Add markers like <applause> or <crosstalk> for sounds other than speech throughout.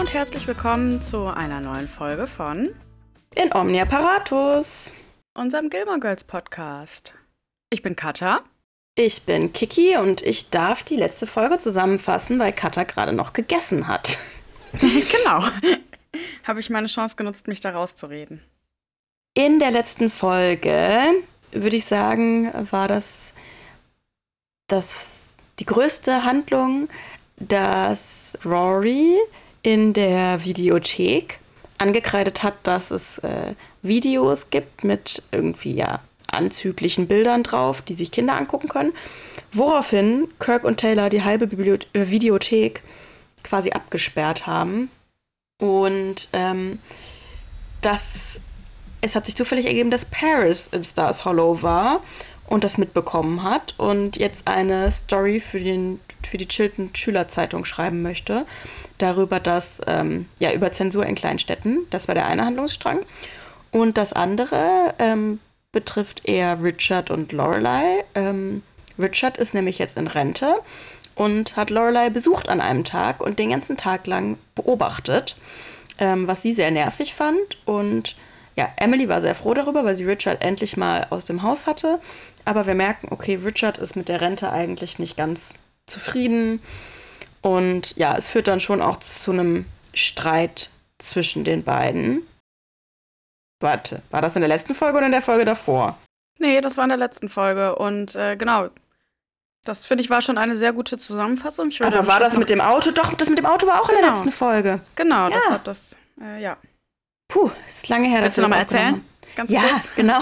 und herzlich willkommen zu einer neuen Folge von In Omnia Paratus, unserem Gilmore Girls Podcast. Ich bin Katja. Ich bin Kiki und ich darf die letzte Folge zusammenfassen, weil Katja gerade noch gegessen hat. <laughs> genau. <laughs> Habe ich meine Chance genutzt, mich da rauszureden. In der letzten Folge, würde ich sagen, war das, das die größte Handlung, dass Rory in der Videothek angekreidet hat, dass es äh, Videos gibt mit irgendwie ja anzüglichen Bildern drauf, die sich Kinder angucken können. Woraufhin Kirk und Taylor die halbe Bibliothe äh, Videothek quasi abgesperrt haben. Und ähm, das, es hat sich zufällig ergeben, dass Paris in Stars Hollow war und das mitbekommen hat und jetzt eine Story für, den, für die Chilton Schülerzeitung schreiben möchte. Darüber, dass, ähm, ja, über Zensur in Kleinstädten. Das war der eine Handlungsstrang. Und das andere ähm, betrifft eher Richard und Lorelei. Ähm, Richard ist nämlich jetzt in Rente und hat Lorelei besucht an einem Tag und den ganzen Tag lang beobachtet, ähm, was sie sehr nervig fand. Und ja, Emily war sehr froh darüber, weil sie Richard endlich mal aus dem Haus hatte. Aber wir merken, okay, Richard ist mit der Rente eigentlich nicht ganz zufrieden. Und ja, es führt dann schon auch zu einem Streit zwischen den beiden. Warte, war das in der letzten Folge oder in der Folge davor? Nee, das war in der letzten Folge. Und äh, genau, das finde ich war schon eine sehr gute Zusammenfassung. Aber war das mit dem Auto? Doch, das mit dem Auto war auch genau. in der genau. letzten Folge. Genau, ja. das hat das, äh, ja. Puh, ist lange her, Willst dass du nochmal erzählen? Ganz ja, kurz. genau.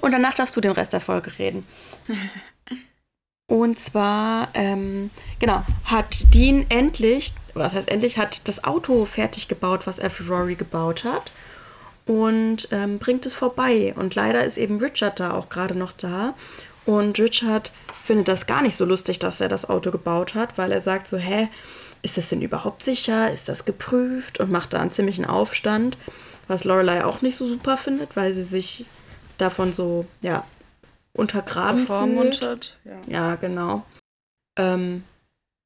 Und <laughs> danach darfst du den Rest der Folge reden. Und zwar, ähm, genau, hat Dean endlich, was heißt endlich, hat das Auto fertig gebaut, was er für Rory gebaut hat. Und ähm, bringt es vorbei. Und leider ist eben Richard da auch gerade noch da. Und Richard findet das gar nicht so lustig, dass er das Auto gebaut hat, weil er sagt so, hä, ist das denn überhaupt sicher? Ist das geprüft? Und macht da einen ziemlichen Aufstand, was Lorelei auch nicht so super findet, weil sie sich davon so, ja, untergraben fühlt. Ja. ja, genau. Ähm,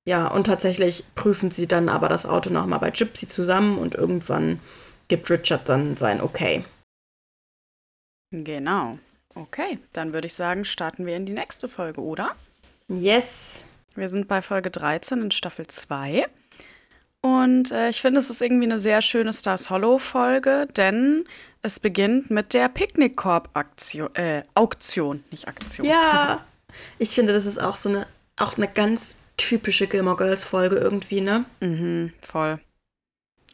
ja, und tatsächlich prüfen sie dann aber das Auto nochmal bei Gypsy zusammen und irgendwann gibt Richard dann sein Okay. Genau. Okay, dann würde ich sagen, starten wir in die nächste Folge, oder? Yes. Wir sind bei Folge 13 in Staffel 2. Und äh, ich finde, es ist irgendwie eine sehr schöne Stars Hollow-Folge, denn es beginnt mit der Picknickkorb-Aktion, äh, Auktion, nicht Aktion. Ja, ich finde, das ist auch so eine, auch eine ganz typische Gilmore Girls-Folge irgendwie, ne? Mhm, voll.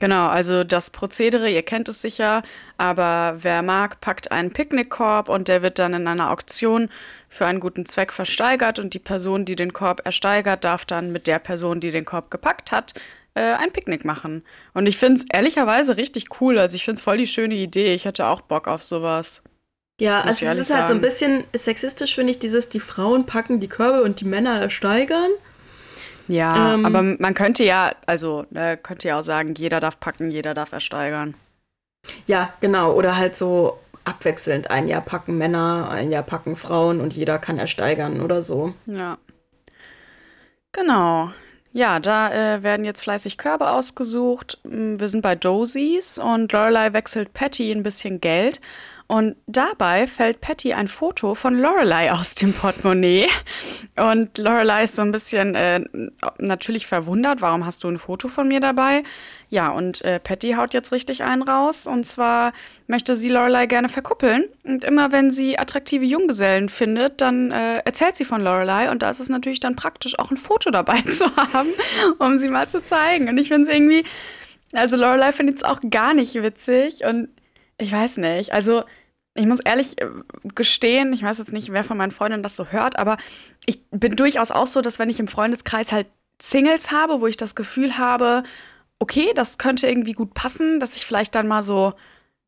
Genau, also das Prozedere, ihr kennt es sicher, aber wer mag, packt einen Picknickkorb und der wird dann in einer Auktion für einen guten Zweck versteigert und die Person, die den Korb ersteigert, darf dann mit der Person, die den Korb gepackt hat, äh, ein Picknick machen. Und ich finde es ehrlicherweise richtig cool. Also ich finde es voll die schöne Idee. Ich hätte auch Bock auf sowas. Ja, also es ist sagen. halt so ein bisschen sexistisch, finde ich, dieses, die Frauen packen die Körbe und die Männer ersteigern. Ja, ähm, aber man könnte ja, also ne, könnte ja auch sagen, jeder darf packen, jeder darf ersteigern. Ja, genau. Oder halt so abwechselnd. Ein Jahr packen Männer, ein Jahr packen Frauen und jeder kann ersteigern oder so. Ja. Genau. Ja, da äh, werden jetzt fleißig Körbe ausgesucht. Wir sind bei Josies und Lorelei wechselt Patty ein bisschen Geld. Und dabei fällt Patty ein Foto von Lorelei aus dem Portemonnaie. Und Lorelei ist so ein bisschen äh, natürlich verwundert, warum hast du ein Foto von mir dabei? Ja, und äh, Patty haut jetzt richtig einen raus. Und zwar möchte sie Lorelei gerne verkuppeln. Und immer wenn sie attraktive Junggesellen findet, dann äh, erzählt sie von Lorelei. Und da ist es natürlich dann praktisch, auch ein Foto dabei <laughs> zu haben, um sie mal zu zeigen. Und ich finde es irgendwie, also Lorelei findet es auch gar nicht witzig. Und ich weiß nicht. Also, ich muss ehrlich äh, gestehen, ich weiß jetzt nicht, wer von meinen Freundinnen das so hört, aber ich bin durchaus auch so, dass wenn ich im Freundeskreis halt Singles habe, wo ich das Gefühl habe, okay, das könnte irgendwie gut passen, dass ich vielleicht dann mal so,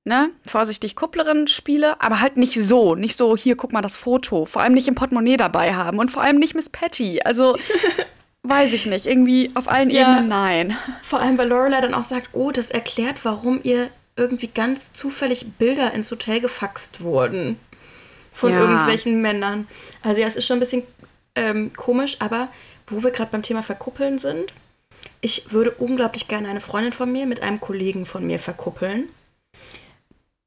ne, vorsichtig Kupplerin spiele, aber halt nicht so, nicht so, hier, guck mal das Foto, vor allem nicht im Portemonnaie dabei haben und vor allem nicht Miss Patty. Also, <laughs> weiß ich nicht, irgendwie auf allen ja, Ebenen nein. Vor allem, weil Lorelei dann auch sagt, oh, das erklärt, warum ihr irgendwie ganz zufällig Bilder ins Hotel gefaxt wurden. Von ja. irgendwelchen Männern. Also ja, es ist schon ein bisschen ähm, komisch, aber wo wir gerade beim Thema Verkuppeln sind, ich würde unglaublich gerne eine Freundin von mir mit einem Kollegen von mir verkuppeln.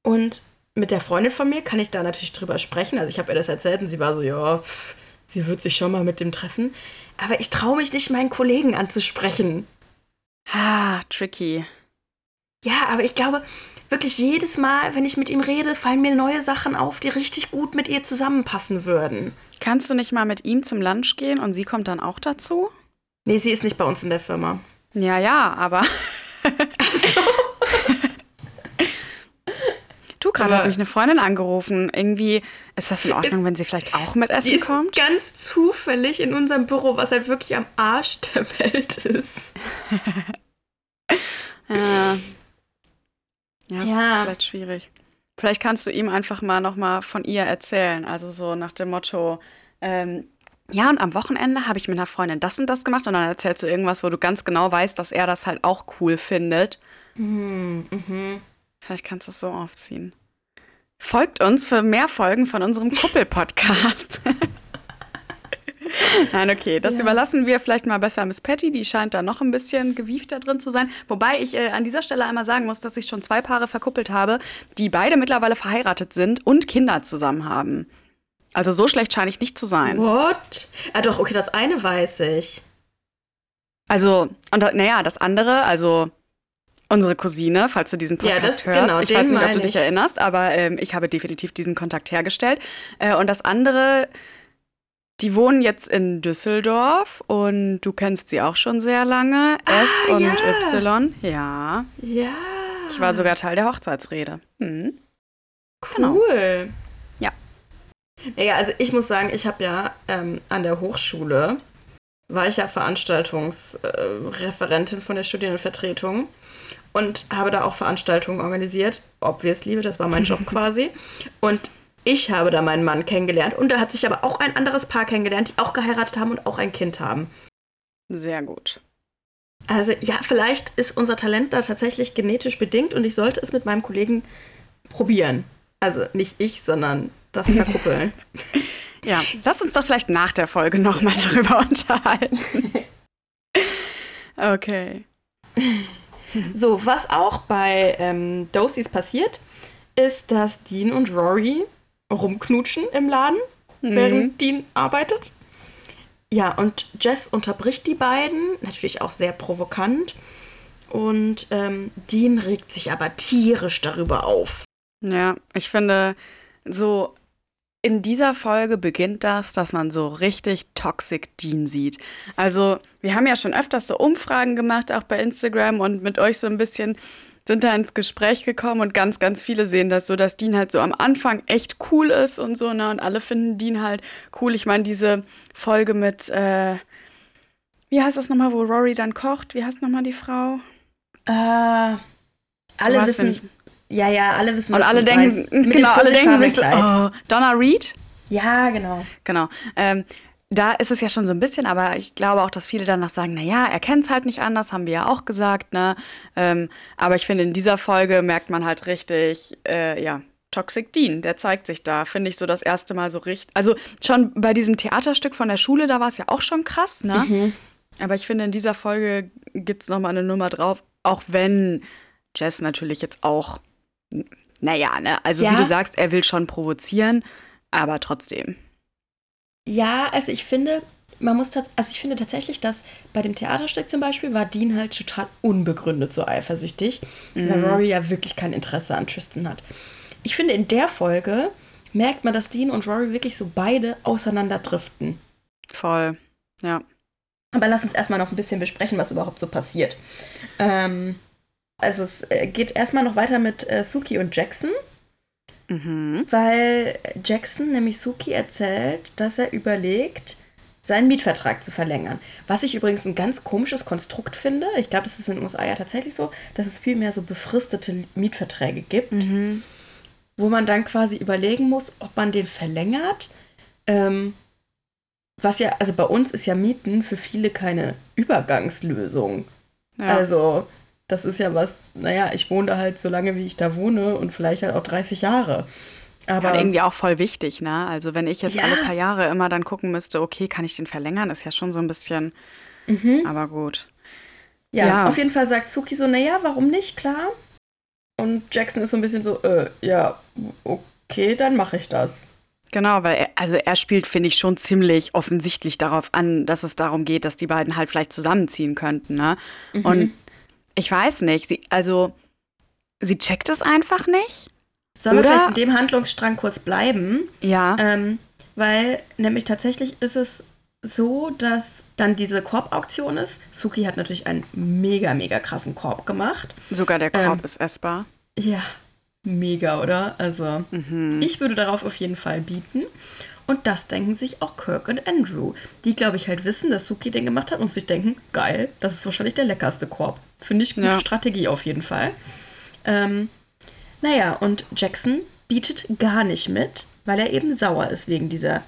Und mit der Freundin von mir kann ich da natürlich drüber sprechen. Also ich habe ihr das erzählt und sie war so, ja, pff, sie wird sich schon mal mit dem treffen. Aber ich traue mich nicht, meinen Kollegen anzusprechen. Ah, tricky. Ja, aber ich glaube, wirklich jedes Mal, wenn ich mit ihm rede, fallen mir neue Sachen auf, die richtig gut mit ihr zusammenpassen würden. Kannst du nicht mal mit ihm zum Lunch gehen und sie kommt dann auch dazu? Nee, sie ist nicht bei uns in der Firma. Ja, ja, aber. so. <laughs> Du, gerade hat mich eine Freundin angerufen. Irgendwie, ist das in Ordnung, ist, wenn sie vielleicht auch mit Essen die ist kommt? Ganz zufällig in unserem Büro, was halt wirklich am Arsch der Welt ist. <laughs> ja. Ja, ist ja. vielleicht schwierig. Vielleicht kannst du ihm einfach mal nochmal von ihr erzählen. Also so nach dem Motto, ähm, ja, und am Wochenende habe ich mit einer Freundin das und das gemacht und dann erzählst du irgendwas, wo du ganz genau weißt, dass er das halt auch cool findet. Mhm. mhm. Vielleicht kannst du es so aufziehen. Folgt uns für mehr Folgen von unserem Kuppel-Podcast. <laughs> <laughs> Nein, okay, das ja. überlassen wir vielleicht mal besser Miss Patty. Die scheint da noch ein bisschen gewiefter drin zu sein. Wobei ich äh, an dieser Stelle einmal sagen muss, dass ich schon zwei Paare verkuppelt habe, die beide mittlerweile verheiratet sind und Kinder zusammen haben. Also so schlecht scheine ich nicht zu sein. What? Ah doch, okay, das eine weiß ich. Also, und naja, das andere, also unsere Cousine, falls du diesen Podcast ja, das, hörst. Genau, ich weiß nicht, ob du dich erinnerst, aber ähm, ich habe definitiv diesen Kontakt hergestellt. Äh, und das andere, die wohnen jetzt in Düsseldorf und du kennst sie auch schon sehr lange. Ah, S und ja. Y. Ja. Ja. Ich war sogar Teil der Hochzeitsrede. Hm. Genau. Cool. Genau. Ja. Naja, also ich muss sagen, ich habe ja ähm, an der Hochschule war ich ja Veranstaltungsreferentin äh, von der Studierendenvertretung und habe da auch Veranstaltungen organisiert. Obviously, das war mein Job <laughs> quasi. Und ich habe da meinen Mann kennengelernt und da hat sich aber auch ein anderes Paar kennengelernt, die auch geheiratet haben und auch ein Kind haben. Sehr gut. Also ja, vielleicht ist unser Talent da tatsächlich genetisch bedingt und ich sollte es mit meinem Kollegen probieren. Also nicht ich, sondern das <laughs> Verkuppeln. ja, lass uns doch vielleicht nach der Folge nochmal darüber <laughs> unterhalten. Okay. So, was auch bei ähm, Dosys passiert, ist, dass Dean und Rory rumknutschen im Laden, mhm. während Dean arbeitet. Ja, und Jess unterbricht die beiden, natürlich auch sehr provokant. Und ähm, Dean regt sich aber tierisch darüber auf. Ja, ich finde, so in dieser Folge beginnt das, dass man so richtig Toxic Dean sieht. Also, wir haben ja schon öfters so Umfragen gemacht, auch bei Instagram und mit euch so ein bisschen sind da ins Gespräch gekommen und ganz, ganz viele sehen das so, dass Dean halt so am Anfang echt cool ist und so, ne? Und alle finden Dean halt cool. Ich meine, diese Folge mit, äh, wie heißt das nochmal, wo Rory dann kocht? Wie heißt nochmal die Frau? Äh, alle wissen. Ja, ja, alle wissen, Und alle denken, <laughs> genau, alle denken sich oh, Donna Reed? Ja, genau. Genau. Ähm, da ist es ja schon so ein bisschen, aber ich glaube auch, dass viele danach sagen, na ja, er kennt es halt nicht anders, haben wir ja auch gesagt, ne? Ähm, aber ich finde, in dieser Folge merkt man halt richtig, äh, ja, Toxic Dean, der zeigt sich da, finde ich so das erste Mal so richtig. Also schon bei diesem Theaterstück von der Schule, da war es ja auch schon krass, ne? Mhm. Aber ich finde, in dieser Folge gibt es nochmal eine Nummer drauf, auch wenn Jess natürlich jetzt auch, naja, ne? Also ja. wie du sagst, er will schon provozieren, aber trotzdem. Ja, also ich finde, man muss also ich finde tatsächlich, dass bei dem Theaterstück zum Beispiel war Dean halt total unbegründet so eifersüchtig, mhm. weil Rory ja wirklich kein Interesse an Tristan hat. Ich finde, in der Folge merkt man, dass Dean und Rory wirklich so beide auseinanderdriften. Voll, ja. Aber lass uns erstmal noch ein bisschen besprechen, was überhaupt so passiert. Ähm, also es äh, geht erstmal noch weiter mit äh, Suki und Jackson. Mhm. Weil Jackson nämlich Suki erzählt, dass er überlegt, seinen Mietvertrag zu verlängern. Was ich übrigens ein ganz komisches Konstrukt finde. Ich glaube, das ist in den USA ja tatsächlich so, dass es viel mehr so befristete Mietverträge gibt, mhm. wo man dann quasi überlegen muss, ob man den verlängert. Ähm, was ja, also bei uns ist ja Mieten für viele keine Übergangslösung. Ja. Also das ist ja was, naja, ich wohne da halt so lange, wie ich da wohne und vielleicht halt auch 30 Jahre. Aber ja, irgendwie auch voll wichtig, ne? Also wenn ich jetzt ja. alle paar Jahre immer dann gucken müsste, okay, kann ich den verlängern, ist ja schon so ein bisschen, mhm. aber gut. Ja, Ja. auf jeden Fall sagt Suki so, naja, warum nicht, klar. Und Jackson ist so ein bisschen so, äh, ja, okay, dann mache ich das. Genau, weil er, also er spielt, finde ich, schon ziemlich offensichtlich darauf an, dass es darum geht, dass die beiden halt vielleicht zusammenziehen könnten, ne? Mhm. Und ich weiß nicht, sie, also sie checkt es einfach nicht. Sollen wir oder- vielleicht in dem Handlungsstrang kurz bleiben? Ja. Ähm, weil nämlich tatsächlich ist es so, dass dann diese Korb-Auktion ist. Suki hat natürlich einen mega, mega krassen Korb gemacht. Sogar der Korb ähm, ist essbar. Ja, mega, oder? Also, Mhm. ich würde darauf auf jeden Fall bieten. Und das denken sich auch Kirk und Andrew. Die, glaube ich, halt wissen, dass Suki den gemacht hat und sich denken, geil, das ist wahrscheinlich der leckerste Korb. Finde ich gute Ja. Strategie auf jeden Fall. Ähm, naja, und Jackson bietet gar nicht mit, weil er eben sauer ist wegen dieser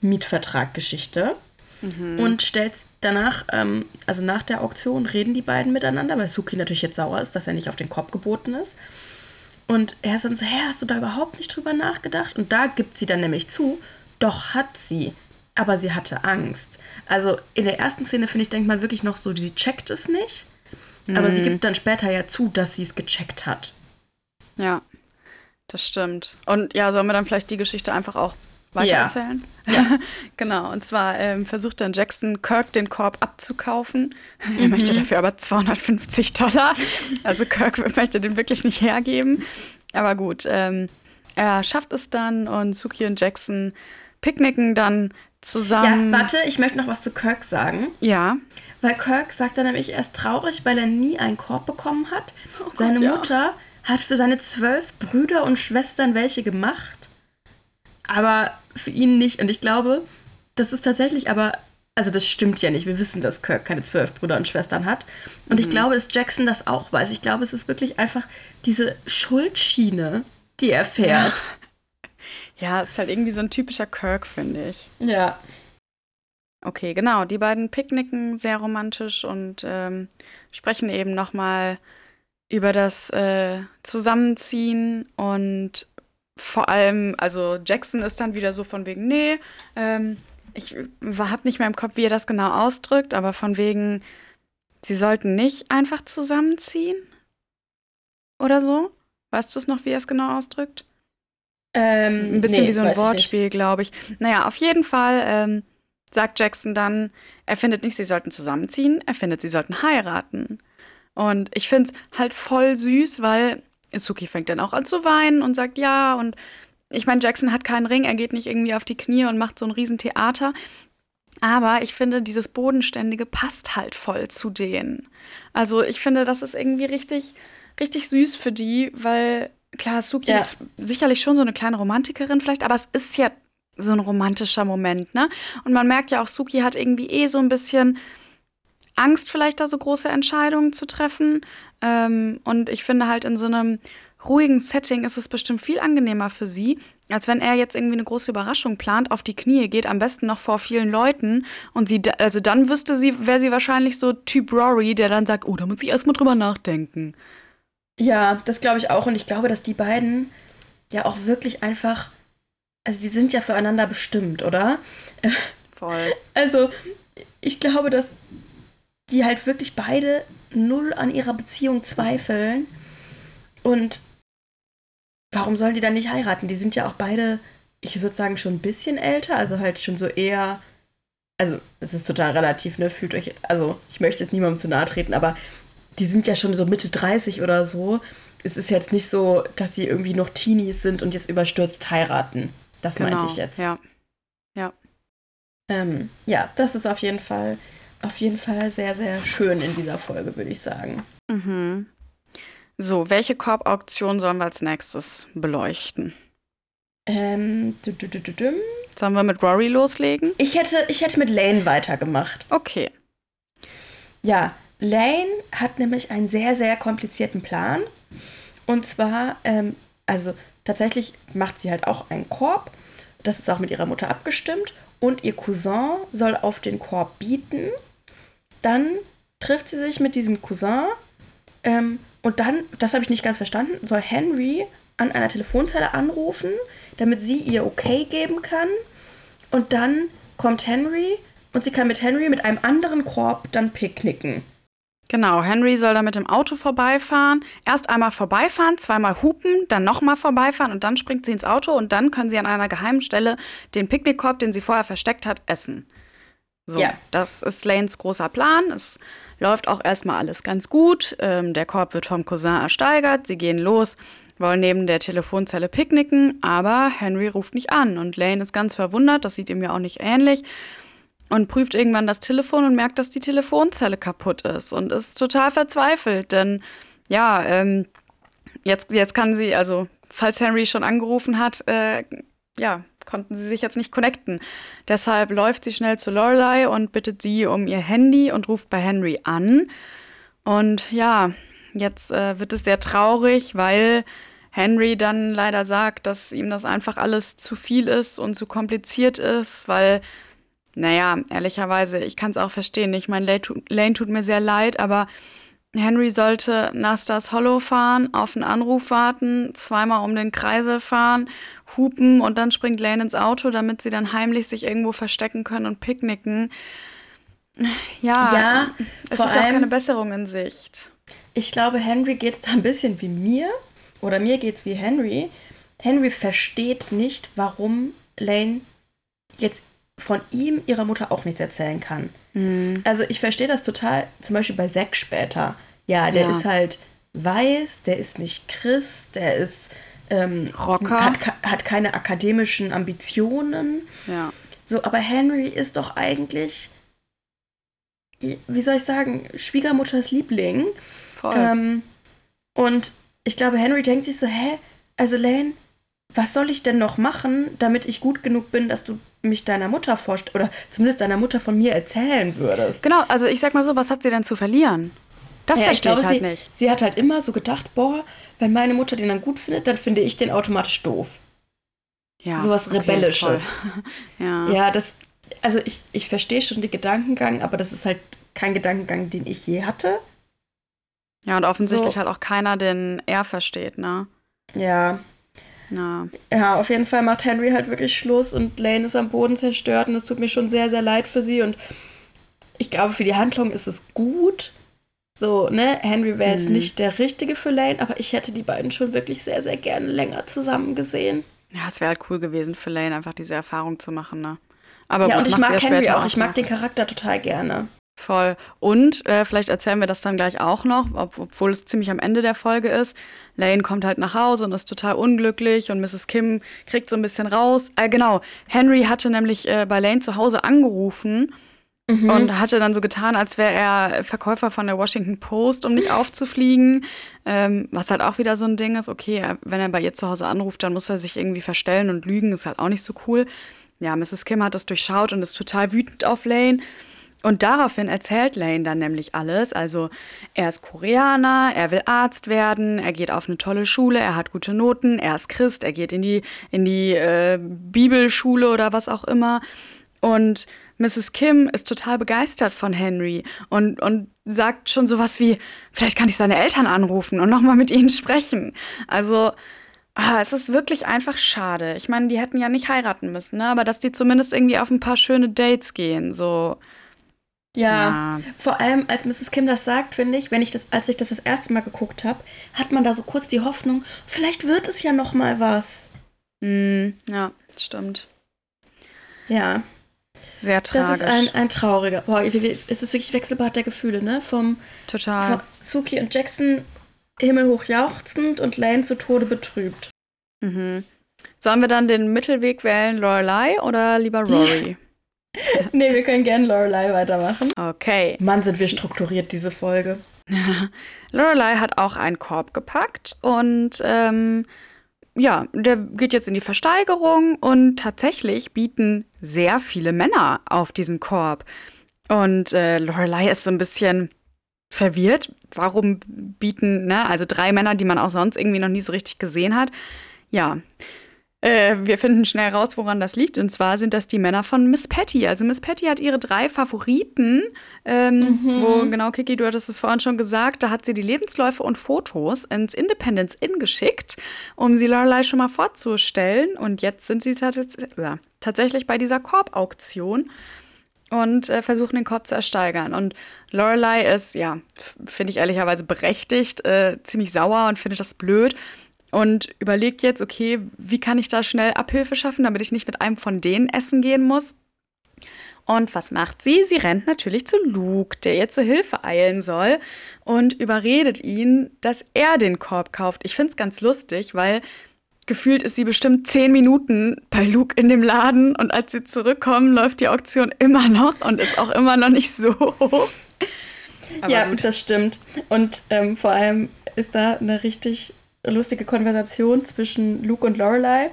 Mietvertrag-Geschichte. Und stellt danach, ähm, also nach der Auktion, reden die beiden miteinander, weil Suki natürlich jetzt sauer ist, dass er nicht auf den Korb geboten ist. Und er ist dann so, hä, hast du da überhaupt nicht drüber nachgedacht? Und da gibt sie dann nämlich zu, doch hat sie. Aber sie hatte Angst. Also in der ersten Szene, finde ich, denkt man wirklich noch so, sie checkt es nicht. Aber sie gibt dann später ja zu, dass sie es gecheckt hat. Ja, das stimmt. Und ja, sollen wir dann vielleicht die Geschichte einfach auch Ja. weitererzählen? <laughs> genau, und zwar ähm, versucht dann Jackson Kirk den Korb abzukaufen. <laughs> Er möchte dafür aber 250 Dollar. Also Kirk <laughs> möchte den wirklich nicht hergeben. Aber gut, ähm, er schafft es dann und Suki und Jackson picknicken dann Ja, zusammen. warte, ich möchte noch was zu Kirk sagen. Ja, Weil Kirk sagt dann nämlich, er ist traurig, weil er nie einen Korb bekommen hat. seine ja. Mutter hat für seine zwölf Brüder und Schwestern welche gemacht, aber für ihn nicht. Und ich glaube, das ist tatsächlich aber, also das stimmt ja nicht. Wir wissen, dass Kirk keine zwölf Brüder und Schwestern hat. Und ich glaube, dass Jackson das auch weiß. Ich glaube, es ist wirklich einfach diese Schuldschiene, die er fährt. Ja, ist halt irgendwie so ein typischer Kirk, finde ich. Ja. Okay, genau. Die beiden picknicken sehr romantisch und ähm, sprechen eben nochmal über das äh, Zusammenziehen und vor allem, also Jackson ist dann wieder so von wegen, nee, ähm, ich habe nicht mehr im Kopf, wie er das genau ausdrückt, aber von wegen, sie sollten nicht einfach zusammenziehen oder so. Weißt du es noch, wie er es genau ausdrückt? Ähm, ein bisschen nee, wie so ein. Wortspiel, glaube ich. Naja, auf jeden Fall ähm, sagt Jackson dann, er findet nicht, sie sollten zusammenziehen, er findet, sie sollten heiraten. Und ich finde es halt voll süß, weil Suki fängt dann auch an zu weinen und sagt ja. Und ich meine, Jackson hat keinen Ring, er geht nicht irgendwie auf die Knie und macht so ein Riesentheater. Aber ich finde, dieses Bodenständige passt halt voll zu denen. Also ich finde, das ist irgendwie richtig, richtig süß für die, weil klar, Suki Ja. ist sicherlich schon so eine kleine Romantikerin vielleicht, aber es ist ja so ein romantischer Moment, ne? Und man merkt ja auch, Suki hat irgendwie eh so ein bisschen Angst, vielleicht da so große Entscheidungen zu treffen. Ähm, und ich finde halt in so einem ruhigen Setting ist es bestimmt viel angenehmer für sie, als wenn er jetzt irgendwie eine große Überraschung plant, auf die Knie geht, am besten noch vor vielen Leuten. Und sie, also dann wüsste sie, wäre sie wahrscheinlich so Typ Rory, der dann sagt, oh, da muss ich erstmal drüber nachdenken. Ja, das glaube ich auch. Und ich glaube, dass die beiden ja auch wirklich einfach, also die sind ja füreinander bestimmt, oder? Voll. <laughs> Also ich glaube, dass die halt wirklich beide null an ihrer Beziehung zweifeln. Und warum sollen die dann nicht heiraten? Die sind ja auch beide, ich würde sagen, schon ein bisschen älter, also halt schon so eher. Also, es ist total relativ, ne? Fühlt euch jetzt, also ich möchte jetzt niemandem zu nahe treten, aber die sind ja schon so Mitte 30 oder so. Es ist jetzt nicht so, dass die irgendwie noch Teenies sind und jetzt überstürzt heiraten. Das meinte ich jetzt. Genau, Ja. Ähm, ja, das ist auf jeden Fall, auf jeden Fall sehr, sehr schön in dieser Folge, würde ich sagen. Mhm. So, welche Korbauktion sollen wir als nächstes beleuchten? Ähm, du, du, du, du, dum. Sollen wir mit Rory loslegen? ich, hätte, ich hätte mit Lane weitergemacht. Okay. Ja, Lane hat nämlich einen sehr, sehr komplizierten Plan. Und zwar, ähm, also tatsächlich macht sie halt auch einen Korb. Das ist auch mit ihrer Mutter abgestimmt. Und ihr Cousin soll auf den Korb bieten. Dann trifft sie sich mit diesem Cousin. Ähm, und dann, das habe ich nicht ganz verstanden, soll Henry an einer Telefonzelle anrufen, damit sie ihr okay geben kann. Und dann kommt Henry und sie kann mit Henry mit einem anderen Korb dann picknicken. Genau, Henry soll da mit dem Auto vorbeifahren. Erst einmal vorbeifahren, zweimal hupen, dann nochmal vorbeifahren und dann springt sie ins Auto und dann können sie an einer geheimen Stelle den Picknickkorb, den sie vorher versteckt hat, essen. So, ja. das ist Lanes großer Plan. Es läuft auch erstmal alles ganz gut. Ähm, der Korb wird vom Cousin ersteigert. Sie gehen los, wollen neben der Telefonzelle picknicken, aber Henry ruft nicht an und Lane ist ganz verwundert. Das sieht ihm ja auch nicht ähnlich und prüft irgendwann das Telefon und merkt, dass die Telefonzelle kaputt ist und ist total verzweifelt, denn ja, ähm, jetzt, jetzt kann sie, also falls Henry schon angerufen hat, äh, ja, konnten sie sich jetzt nicht connecten. Deshalb läuft sie schnell zu Lorelei und bittet sie um ihr Handy und ruft bei Henry an. Und ja, jetzt äh, wird es sehr traurig, weil Henry dann leider sagt, dass ihm das einfach alles zu viel ist und zu kompliziert ist, weil naja, ehrlicherweise, ich kann es auch verstehen. Ich meine, Lane, tut, mir sehr leid, aber Henry sollte nach Stars Hollow fahren, auf einen Anruf warten, zweimal um den Kreisel fahren, hupen und dann springt Lane ins Auto, damit sie dann heimlich sich irgendwo verstecken können und picknicken. Ja, ja es ist auch keine Besserung in Sicht. Ich glaube, Henry geht es da ein bisschen wie mir. Oder mir geht es wie Henry. Henry versteht nicht, warum Lane jetzt von ihm ihrer Mutter auch nichts erzählen kann. Mhm. Also ich verstehe das total, zum Beispiel bei Zack später. Ja, der ja. ist halt weiß, der ist nicht Christ, der ist ähm, Rocker. Hat, hat keine akademischen Ambitionen. Ja. So, aber Henry ist doch eigentlich, wie soll ich sagen, Schwiegermutters Liebling. Voll. Ähm, und ich glaube, Henry denkt sich so, hä, also Lane, was soll ich denn noch machen, damit ich gut genug bin, dass du mich deiner Mutter vorstellst oder zumindest deiner Mutter von mir erzählen würdest? Genau, also ich sag mal so, was hat sie denn zu verlieren? Das ja, verstehe ich, ich halt sie, nicht. Sie hat halt immer so gedacht, boah, wenn meine Mutter den dann gut findet, dann finde ich den automatisch doof. Ja. Sowas okay, Rebellisches. <laughs> ja. ja, das, also ich, ich verstehe schon den Gedankengang, aber das ist halt kein Gedankengang, den ich je hatte. Ja, und offensichtlich so. halt auch keiner, den er versteht, ne? Ja, ja. ja, auf jeden Fall macht Henry halt wirklich Schluss und Lane ist am Boden zerstört und es tut mir schon sehr, sehr leid für sie und ich glaube, für die Handlung ist es gut. So, ne, Henry wäre jetzt mhm. nicht der Richtige für Lane, aber ich hätte die beiden schon wirklich sehr, sehr gerne länger zusammen gesehen. Ja, es wäre halt cool gewesen für Lane, einfach diese Erfahrung zu machen, ne? Aber ja, gut, und ich mag Henry auch. Ich mag den Charakter total gerne. Voll. Und äh, vielleicht erzählen wir das dann gleich auch noch, ob, obwohl es ziemlich am Ende der Folge ist. Lane kommt halt nach Hause und ist total unglücklich und Mrs. Kim kriegt so ein bisschen raus. Äh, genau, Henry hatte nämlich äh, bei Lane zu Hause angerufen mhm. und hatte dann so getan, als wäre er Verkäufer von der Washington Post, um nicht aufzufliegen. Ähm, was halt auch wieder so ein Ding ist, okay, wenn er bei ihr zu Hause anruft, dann muss er sich irgendwie verstellen und lügen, ist halt auch nicht so cool. Ja, Mrs. Kim hat das durchschaut und ist total wütend auf Lane. Und daraufhin erzählt Lane dann nämlich alles. Also er ist Koreaner, er will Arzt werden, er geht auf eine tolle Schule, er hat gute Noten, er ist Christ, er geht in die, in die äh, Bibelschule oder was auch immer. Und Mrs. Kim ist total begeistert von Henry und, und sagt schon sowas wie, vielleicht kann ich seine Eltern anrufen und nochmal mit ihnen sprechen. Also Ah, es ist wirklich einfach schade. Ich meine, die hätten ja nicht heiraten müssen, ne? aber dass die zumindest irgendwie auf ein paar schöne Dates gehen. So, ja, ja, vor allem als Mrs. Kim das sagt, finde ich, wenn ich das, als ich das das erste Mal geguckt habe, hat man da so kurz die Hoffnung, vielleicht wird es ja noch mal was. Mm, ja, stimmt. Ja. Sehr tragisch. Das ist ein, ein trauriger. Boah, es ist wirklich Wechselbad der Gefühle, ne? Vom Total. Von Suki und Jackson himmelhoch jauchzend und Lane zu Tode betrübt. Mhm. Sollen wir dann den Mittelweg wählen, Lorelei oder lieber Rory? <laughs> <laughs> nee, wir können gerne Lorelei weitermachen. Okay. Mann, sind wir strukturiert, diese Folge. <laughs> Lorelei hat auch einen Korb gepackt und ähm, ja, der geht jetzt in die Versteigerung und tatsächlich bieten sehr viele Männer auf diesen Korb. Und äh, Lorelei ist so ein bisschen verwirrt. Warum bieten, ne, also drei Männer, die man auch sonst irgendwie noch nie so richtig gesehen hat. Ja, äh, wir finden schnell raus, woran das liegt. Und zwar sind das die Männer von Miss Patty. Also Miss Patty hat ihre drei Favoriten, ähm, mhm. wo, genau, Kiki, du hattest es vorhin schon gesagt, da hat sie die Lebensläufe und Fotos ins Independence Inn geschickt, um sie Lorelei schon mal vorzustellen. Und jetzt sind sie tatsächlich bei dieser Korbauktion. und äh, versuchen den Korb zu ersteigern. Und Lorelei ist, ja, finde ich ehrlicherweise berechtigt, äh, ziemlich sauer und findet das blöd und überlegt jetzt, okay, wie kann ich da schnell Abhilfe schaffen, damit ich nicht mit einem von denen essen gehen muss. Und was macht sie? Sie rennt natürlich zu Luke, der ihr zur Hilfe eilen soll und überredet ihn, dass er den Korb kauft. Ich finde es ganz lustig, weil gefühlt ist sie bestimmt zehn Minuten bei Luke in dem Laden und als sie zurückkommen, läuft die Auktion immer noch und ist auch immer noch nicht so hoch. ja, gut. das stimmt. Und ähm, vor allem ist da eine richtig lustige Konversation zwischen Luke und Lorelei.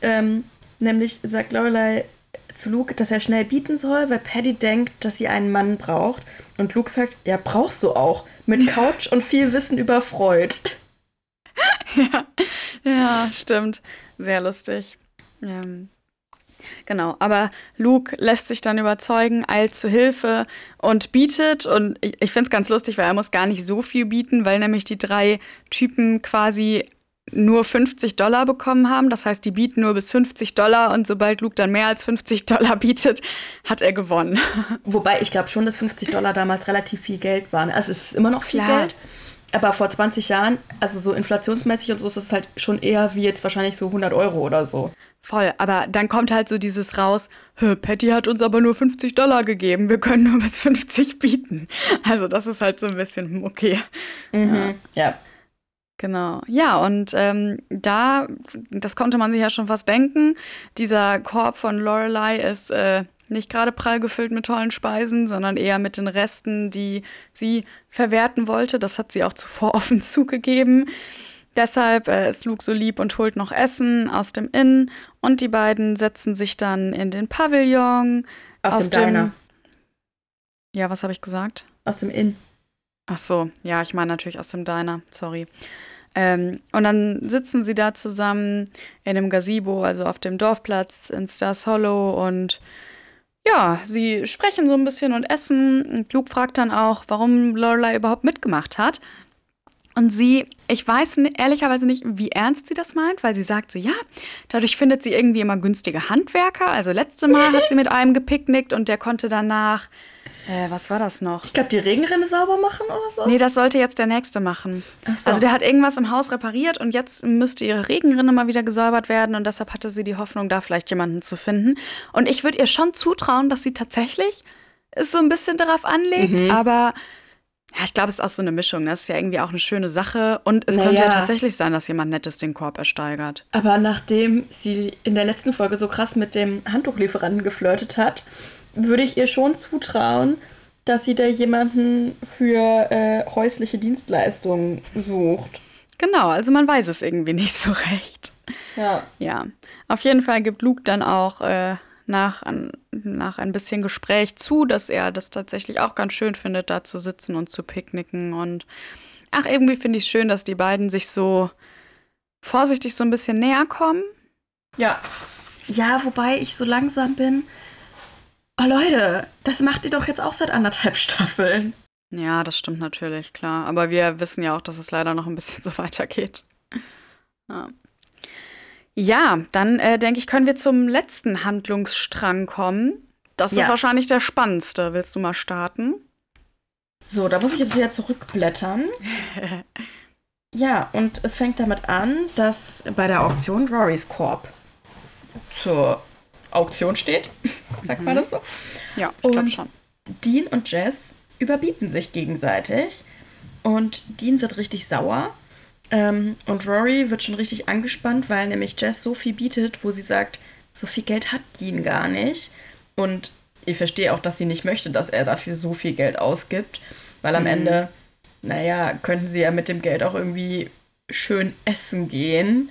Ähm, nämlich sagt Lorelei zu Luke, dass er schnell bieten soll, weil Paddy denkt, dass sie einen Mann braucht. Und Luke sagt, ja, brauchst du auch. Mit Couch und viel Wissen über Freud. <laughs> ja, ja, stimmt. Sehr lustig. Ähm, genau, aber Luke lässt sich dann überzeugen, eilt zu Hilfe und bietet. Und ich, ich finde es ganz lustig, weil er muss gar nicht so viel bieten, weil nämlich die drei Typen quasi nur 50 Dollar bekommen haben. Das heißt, die bieten nur bis 50 Dollar und sobald Luke dann mehr als 50 Dollar bietet, hat er gewonnen. <laughs> Wobei ich glaube schon, dass 50 Dollar damals relativ viel Geld waren. Also es ist immer noch viel Klar. Geld. Aber vor 20 Jahren, also so inflationsmäßig und so, ist es halt schon eher wie jetzt wahrscheinlich so 100 Euro oder so. Voll, aber dann kommt halt so dieses raus, Patty hat uns aber nur 50 Dollar gegeben, wir können nur bis 50 bieten. Also das ist halt so ein bisschen okay. Mhm, ja. ja. Genau, ja, und ähm, da, das konnte man sich ja schon fast denken, dieser Korb von Lorelei ist äh, nicht gerade prall gefüllt mit tollen Speisen, sondern eher mit den Resten, die sie verwerten wollte. Das hat sie auch zuvor <laughs> offen zugegeben. Deshalb äh, ist Luke so lieb und holt noch Essen aus dem Inn und die beiden setzen sich dann in den Pavillon. Aus dem Diner. Ja, was habe ich gesagt? Aus dem Inn. Ach so, ja, ich meine natürlich aus dem Diner, sorry. Ähm, und dann sitzen sie da zusammen in einem Gazebo, also auf dem Dorfplatz in Stars Hollow und ja, sie sprechen so ein bisschen und essen. Und Luke fragt dann auch, warum Lorelei überhaupt mitgemacht hat. Und sie, ich weiß ehrlicherweise nicht, wie ernst sie das meint, weil sie sagt so, ja, dadurch findet sie irgendwie immer günstige Handwerker. Also letzte Mal hat sie mit einem gepicknickt und der konnte danach äh, was war das noch? Ich glaube, die Regenrinne sauber machen oder so? Nee, das sollte jetzt der Nächste machen. So. Also der hat irgendwas im Haus repariert und jetzt müsste ihre Regenrinne mal wieder gesäubert werden und deshalb hatte sie die Hoffnung, da vielleicht jemanden zu finden. Und ich würde ihr schon zutrauen, dass sie tatsächlich es so ein bisschen darauf anlegt, mhm. aber ja, ich glaube, es ist auch so eine Mischung. Das ist ja irgendwie auch eine schöne Sache. Und es naja. könnte ja tatsächlich sein, dass jemand Nettes den Korb ersteigert. Aber nachdem sie in der letzten Folge so krass mit dem Handtuchlieferanten geflirtet hat, würde ich ihr schon zutrauen, dass sie da jemanden für äh, häusliche Dienstleistungen sucht. Genau, also man weiß es irgendwie nicht so recht. Ja. Ja. Auf jeden Fall gibt Luke dann auch äh, nach, an, nach ein bisschen Gespräch zu, dass er das tatsächlich auch ganz schön findet, da zu sitzen und zu picknicken. Und ach, irgendwie finde ich es schön, dass die beiden sich so vorsichtig so ein bisschen näher kommen. Ja. Ja, wobei ich so langsam bin oh Leute, das macht ihr doch jetzt auch seit anderthalb <laughs> Staffeln. Ja, das stimmt natürlich, klar. Aber wir wissen ja auch, dass es leider noch ein bisschen <laughs> so weitergeht. Ja. Ja, dann äh, denke ich, können wir zum letzten Handlungsstrang kommen. Das ja. ist wahrscheinlich der spannendste. Willst du mal starten? So, da muss ich jetzt wieder zurückblättern. <laughs> ja, und es fängt damit an, dass bei der Auktion Rorys Korb zur Auktion steht. <laughs> Sagt mhm. man das so? Ja, ich glaube schon. Dean und Jess überbieten sich gegenseitig. Und Dean wird richtig sauer. Ähm, und Rory wird schon richtig angespannt, weil nämlich Jess so viel bietet, wo sie sagt, so viel Geld hat Dean gar nicht. Und ich verstehe auch, dass sie nicht möchte, dass er dafür so viel Geld ausgibt. Weil am mhm. Ende, naja, könnten sie ja mit dem Geld auch irgendwie schön essen gehen.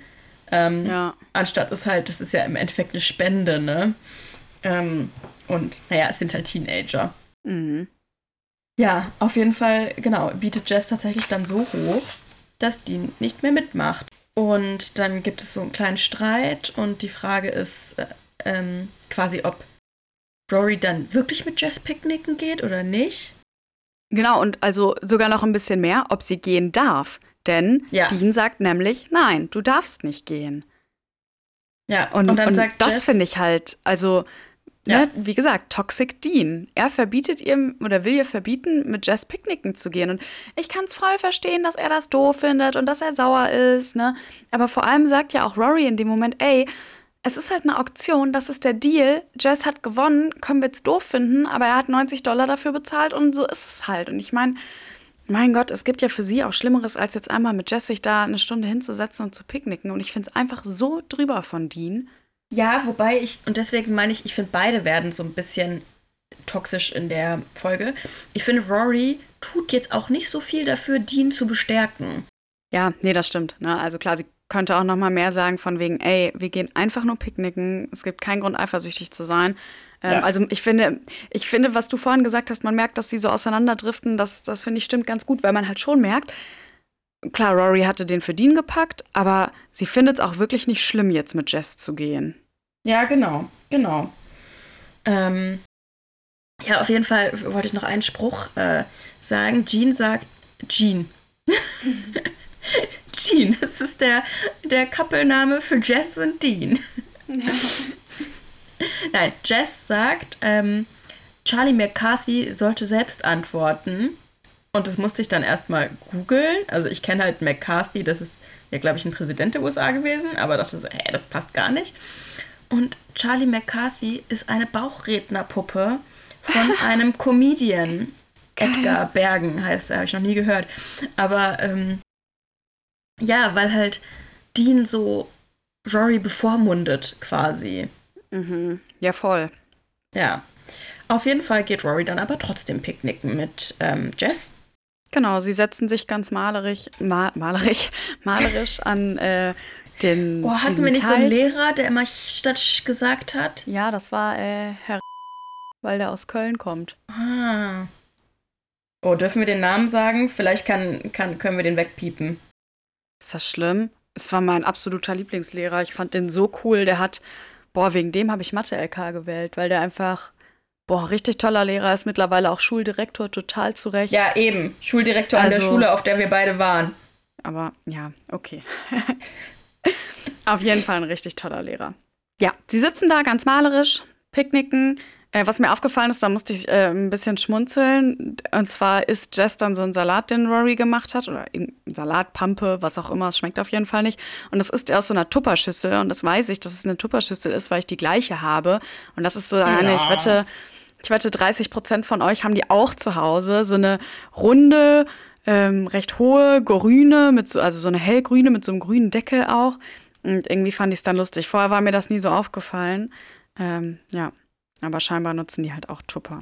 Ähm, ja. Anstatt es halt, das ist ja im Endeffekt eine Spende, ne? Ähm, und naja, es sind halt Teenager. Mhm. Ja, auf jeden Fall, genau, bietet Jess tatsächlich dann so hoch, dass die nicht mehr mitmacht. Und dann gibt es so einen kleinen Streit und die Frage ist äh, ähm, quasi, ob Rory dann wirklich mit Jess picknicken geht oder nicht. Genau, und also sogar noch ein bisschen mehr, ob sie gehen darf. Denn ja. Dean sagt nämlich, nein, du darfst nicht gehen. Ja, und, und, und das finde ich halt, also Ja. Ne, wie gesagt, Toxic Dean. Er verbietet ihr oder will ihr verbieten, mit Jess picknicken zu gehen. Und ich kann es voll verstehen, dass er das doof findet und dass er sauer ist. Ne? Aber vor allem sagt ja auch Rory in dem Moment, ey, es ist halt eine Auktion, das ist der Deal. Jess hat gewonnen, können wir jetzt doof finden, aber er hat 90 Dollar dafür bezahlt und so ist es halt. Und ich meine, mein Gott, es gibt ja für sie auch Schlimmeres, als jetzt einmal mit Jess sich da eine Stunde hinzusetzen und zu picknicken. Und ich finde es einfach so drüber von Dean. Ja, wobei ich, und deswegen meine ich, ich finde, beide werden so ein bisschen toxisch in der Folge. Ich finde, Rory tut jetzt auch nicht so viel dafür, Dean zu bestärken. Ja, nee, das stimmt. Ne? Also klar, sie könnte auch noch mal mehr sagen von wegen, ey, wir gehen einfach nur picknicken. Es gibt keinen Grund, eifersüchtig zu sein. Ähm, ja. Also ich finde, ich finde, was du vorhin gesagt hast, man merkt, dass sie so auseinanderdriften, das, das finde ich stimmt ganz gut, weil man halt schon merkt, Klar, Rory hatte den für Dean gepackt, aber sie findet es auch wirklich nicht schlimm, jetzt mit Jess zu gehen. Ja, genau, genau. Ähm, ja, auf jeden Fall wollte ich noch einen Spruch äh, sagen. Jean sagt, Jean. <laughs> Jean, das ist der, der Couple-Name für Jess und Dean. Ja. <laughs> Nein, Jess sagt, ähm, Charlie McCarthy sollte selbst antworten. Und das musste ich dann erstmal googeln. Also ich kenne halt McCarthy, das ist ja, glaube ich, ein Präsident der USA gewesen, aber das ist, hä, das passt gar nicht. Und Charlie McCarthy ist eine Bauchrednerpuppe von <laughs> einem Comedian. Edgar Bergen heißt er, habe ich noch nie gehört. Aber ähm, ja, weil halt Dean so Rory bevormundet quasi. Mhm. Ja, voll. Ja. Auf jeden Fall geht Rory dann aber trotzdem picknicken mit ähm, Jess. Genau, sie setzen sich ganz malerisch, ma malerisch, <laughs> malerisch an äh, den. Boah, hatten wir nicht Teich. so einen Lehrer, der immer statt gesagt hat? Ja, das war äh, Herr, <laughs> weil der aus Köln kommt. Ah. Oh, dürfen wir den Namen sagen? Vielleicht kann, kann, können wir den wegpiepen. Ist das schlimm? Es war mein absoluter Lieblingslehrer. Ich fand den so cool. Der hat, boah, wegen dem habe ich Mathe-LK gewählt, weil der einfach Boah, richtig toller Lehrer, ist mittlerweile auch Schuldirektor, total zurecht. Ja, eben. Schuldirektor also, an der also Schule, auf der wir beide waren. Aber ja, okay. <laughs> auf jeden Fall ein richtig toller Lehrer. Ja, sie sitzen da ganz malerisch, picknicken. Äh, was mir aufgefallen ist, da musste ich äh, ein bisschen schmunzeln. Und zwar ist Jess dann so ein Salat, den Rory gemacht hat. Oder Salatpampe, was auch immer. Es schmeckt auf jeden Fall nicht. Und das ist aus so einer Tupperschüssel. Und das weiß ich, dass es eine Tupperschüssel ist, weil ich die gleiche habe. Und das ist so eine, ja. ich wette, ich wette, 30 Prozent von euch haben die auch zu Hause. So eine runde, ähm, recht hohe grüne, mit so, also so eine hellgrüne mit so einem grünen Deckel auch. Und irgendwie fand ich es dann lustig. Vorher war mir das nie so aufgefallen. Ähm, ja, aber scheinbar nutzen die halt auch Tupper.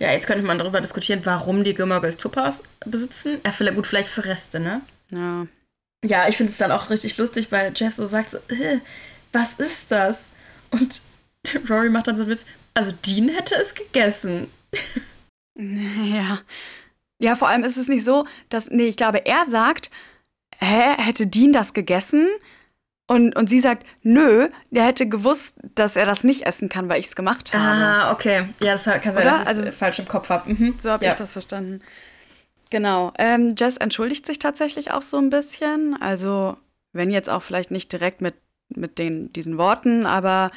Ja, jetzt könnte man darüber diskutieren, warum die Gilmore Tuppers besitzen. Ja, vielleicht, gut, vielleicht für Reste, ne? Ja. Ja, ich finde es dann auch richtig lustig, weil Jess so sagt so, was ist das? Und <laughs> Rory macht dann so einen Witz, also Dean hätte es gegessen. Ja. Ja, vor allem ist es nicht so, dass, nee, ich glaube, er sagt, hä, hätte Dean das gegessen? Und, und sie sagt, nö, der hätte gewusst, dass er das nicht essen kann, weil ich es gemacht habe. Ah, okay. Ja, das kann sein, dass ich also, falsch im Kopf habe. Mhm. So habe ja. ich das verstanden. Genau. Ähm, Jess entschuldigt sich tatsächlich auch so ein bisschen. Also, wenn jetzt auch vielleicht nicht direkt mit, mit den, diesen Worten, aber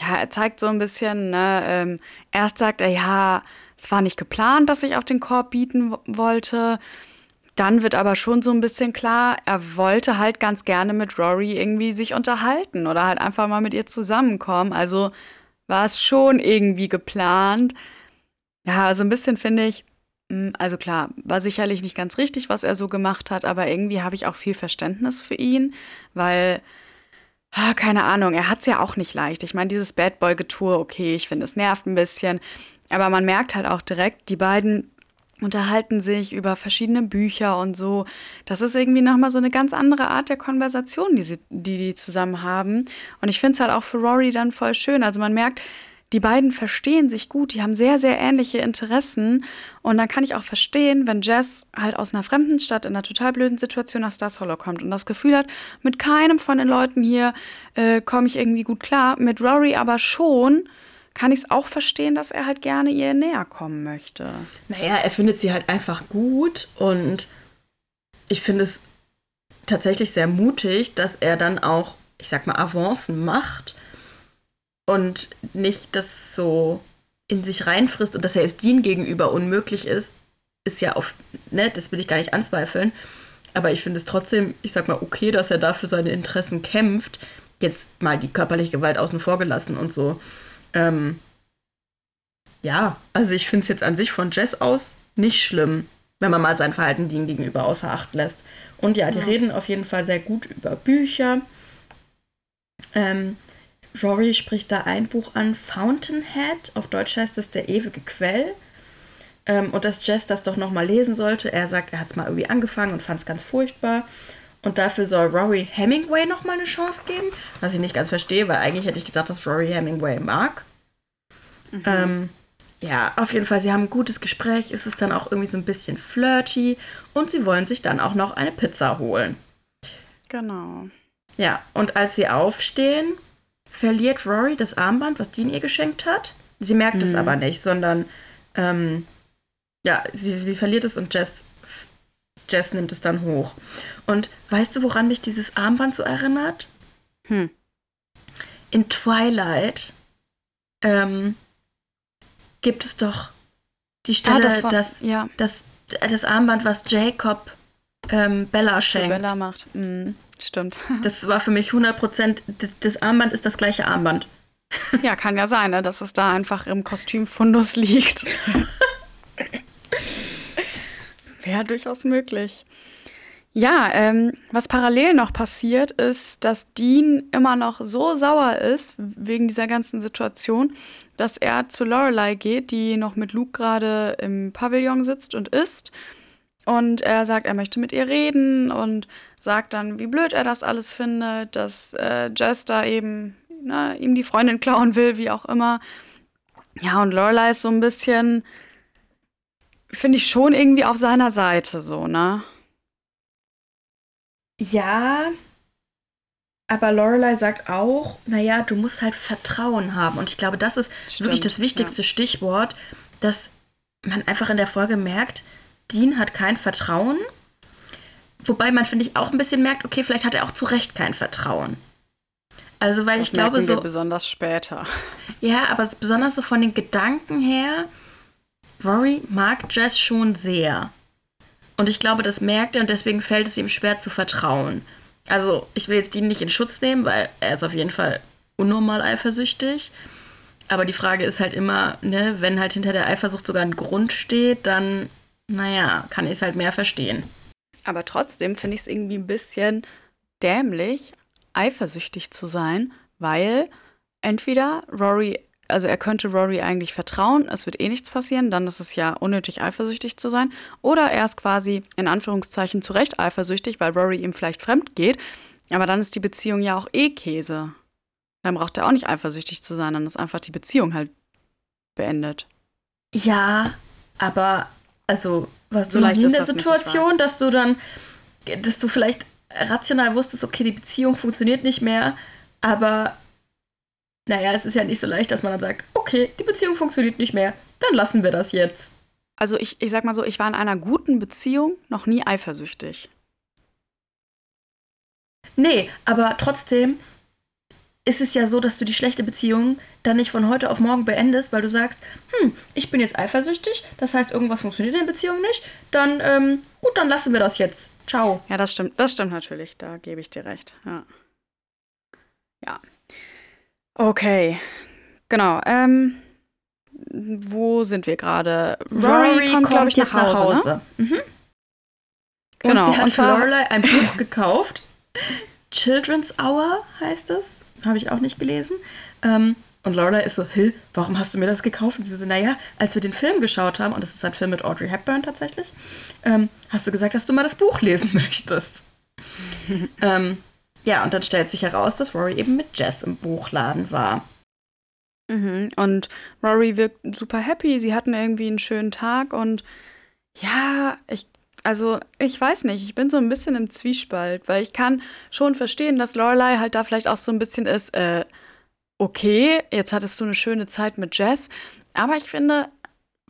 ja, er zeigt so ein bisschen, ne, ähm, erst sagt er, ja, es war nicht geplant, dass ich auf den Korb bieten wollte. Dann wird aber schon so ein bisschen klar, er wollte halt ganz gerne mit Rory irgendwie sich unterhalten oder halt einfach mal mit ihr zusammenkommen. Also war es schon irgendwie geplant. Ja, also ein bisschen finde ich, hm, also klar, war sicherlich nicht ganz richtig, was er so gemacht hat, aber irgendwie habe ich auch viel Verständnis für ihn, weil Ah, keine Ahnung, er hat es ja auch nicht leicht. Ich meine, dieses Bad Boy-Getue, okay, ich finde, es nervt ein bisschen. Aber man merkt halt auch direkt, die beiden unterhalten sich über verschiedene Bücher und so. Das ist irgendwie nochmal so eine ganz andere Art der Konversation, die, sie, die die zusammen haben. Und ich finde es halt auch für Rory dann voll schön. Also man merkt, die beiden verstehen sich gut, die haben sehr, sehr ähnliche Interessen. Und dann kann ich auch verstehen, wenn Jess halt aus einer fremden Stadt in einer total blöden Situation nach Stars Hollow kommt und das Gefühl hat, mit keinem von den Leuten hier äh, komme ich irgendwie gut klar. Mit Rory aber schon kann ich es auch verstehen, dass er halt gerne ihr näher kommen möchte. Naja, er findet sie halt einfach gut und ich finde es tatsächlich sehr mutig, dass er dann auch, ich sag mal, Avancen macht und nicht das so in sich reinfrisst und dass er es Dean gegenüber unmöglich ist, ist ja auf, ne, das will ich gar nicht anzweifeln. Aber ich finde es trotzdem, ich sag mal, okay, dass er da für seine Interessen kämpft. Jetzt mal die körperliche Gewalt außen vor gelassen und so. Ähm, ja, also ich finde es jetzt an sich von Jess aus nicht schlimm, wenn man mal sein Verhalten Dean gegenüber außer Acht lässt. Und ja, die ja. reden auf jeden Fall sehr gut über Bücher. Ähm, Rory spricht da ein Buch an, Fountainhead. Auf Deutsch heißt es Der ewige Quell. Ähm, und dass Jess das doch nochmal lesen sollte. Er sagt, er hat es mal irgendwie angefangen und fand es ganz furchtbar. Und dafür soll Rory Hemingway nochmal eine Chance geben. Was ich nicht ganz verstehe, weil eigentlich hätte ich gedacht, dass Rory Hemingway mag. Mhm. Ähm, ja, auf jeden Fall, sie haben ein gutes Gespräch. Es ist dann auch irgendwie so ein bisschen flirty. Und sie wollen sich dann auch noch eine Pizza holen. Genau. Ja, und als sie aufstehen, verliert Rory das Armband, was Dean ihr geschenkt hat. Sie merkt mhm. es aber nicht, sondern ähm, ja, sie, sie verliert es und Jess, Jess nimmt es dann hoch. Und weißt du, woran mich dieses Armband so erinnert? Hm. In Twilight ähm, gibt es doch die ah, Stelle, ah, das, war, das, ja. das, das Armband, was Jacob ähm, Bella schenkt. Bella macht. Mhm. Stimmt. <laughs> Das war für mich 100 Prozent, das Armband ist das gleiche Armband. Ja, kann ja sein, ne, dass es da einfach im Kostümfundus <laughs> liegt. Wäre durchaus möglich. Ja, ähm, was parallel noch passiert, ist, dass Dean immer noch so sauer ist wegen dieser ganzen Situation, dass er zu Lorelei geht, die noch mit Luke gerade im Pavillon sitzt und isst. Und er sagt, er möchte mit ihr reden und sagt dann, wie blöd er das alles findet, dass äh, Jess da eben ne, ihm die Freundin <laughs> klauen will, wie auch immer. Ja, und Lorelei ist so ein bisschen, finde ich schon irgendwie auf seiner Seite so, ne? Ja, aber Lorelei sagt auch, naja, du musst halt Vertrauen haben. Und ich glaube, das ist Stimmt, wirklich das wichtigste ja. Stichwort, dass man einfach in der Folge merkt, Dean hat kein Vertrauen. Wobei man, finde ich, auch ein bisschen merkt, okay, vielleicht hat er auch zu Recht kein Vertrauen. Also, weil das ich glaube so. besonders später. Ja, aber besonders so von den Gedanken her, Rory mag Jess schon sehr. Und ich glaube, das merkt er und deswegen fällt es ihm schwer zu vertrauen. Also, ich will jetzt Dean nicht in Schutz nehmen, weil er ist auf jeden Fall unnormal eifersüchtig. Aber die Frage ist halt immer, ne, wenn halt hinter der Eifersucht sogar ein Grund steht, dann naja, kann ich es halt mehr verstehen. Aber trotzdem finde ich es irgendwie ein bisschen dämlich, eifersüchtig zu sein, weil entweder Rory, also er könnte Rory eigentlich vertrauen, es wird eh nichts passieren, dann ist es ja unnötig eifersüchtig zu sein, oder er ist quasi in Anführungszeichen zu Recht eifersüchtig, weil Rory ihm vielleicht fremd geht, aber dann ist die Beziehung ja auch eh Käse. Dann braucht er auch nicht eifersüchtig zu sein, dann ist einfach die Beziehung halt beendet. Ja, aber also warst so du noch in der Situation, dass du dann, dass du vielleicht rational wusstest, okay, die Beziehung funktioniert nicht mehr, aber naja, es ist ja nicht so leicht, dass man dann sagt, okay, die Beziehung funktioniert nicht mehr, dann lassen wir das jetzt. Also ich, ich sag mal so, ich war in einer guten Beziehung noch nie eifersüchtig. Nee, aber trotzdem ist es ja so, dass du die schlechte Beziehung dann nicht von heute auf morgen beendest, weil du sagst, hm, ich bin jetzt eifersüchtig, das heißt, irgendwas funktioniert in der Beziehung nicht, dann, ähm, gut, dann lassen wir das jetzt. Ciao. Ja, das stimmt, das stimmt natürlich, da gebe ich dir recht, ja. Ja. Okay, genau, ähm, wo sind wir gerade? Rory, kommt, kommt ich, jetzt nach Hause. Nach Hause. Ne? Mhm. Genau. Und sie hat und Lorelei ein Buch gekauft. <laughs> Children's Hour heißt es habe ich auch nicht gelesen. Ähm, und Laura ist so, Hä, warum hast du mir das gekauft? Und sie so, naja, als wir den Film geschaut haben, und das ist ein Film mit Audrey Hepburn tatsächlich, ähm, hast du gesagt, dass du mal das Buch lesen <laughs> möchtest. <laughs> ähm, ja, und dann stellt sich heraus, dass Rory eben mit Jess im Buchladen war. Mhm. Und Rory wirkt super happy. Sie hatten irgendwie einen schönen Tag und ja, ich also, ich weiß nicht, ich bin so ein bisschen im Zwiespalt, weil ich kann schon verstehen, dass Lorelei halt da vielleicht auch so ein bisschen ist, äh, okay, jetzt hattest du eine schöne Zeit mit Jess, aber ich finde,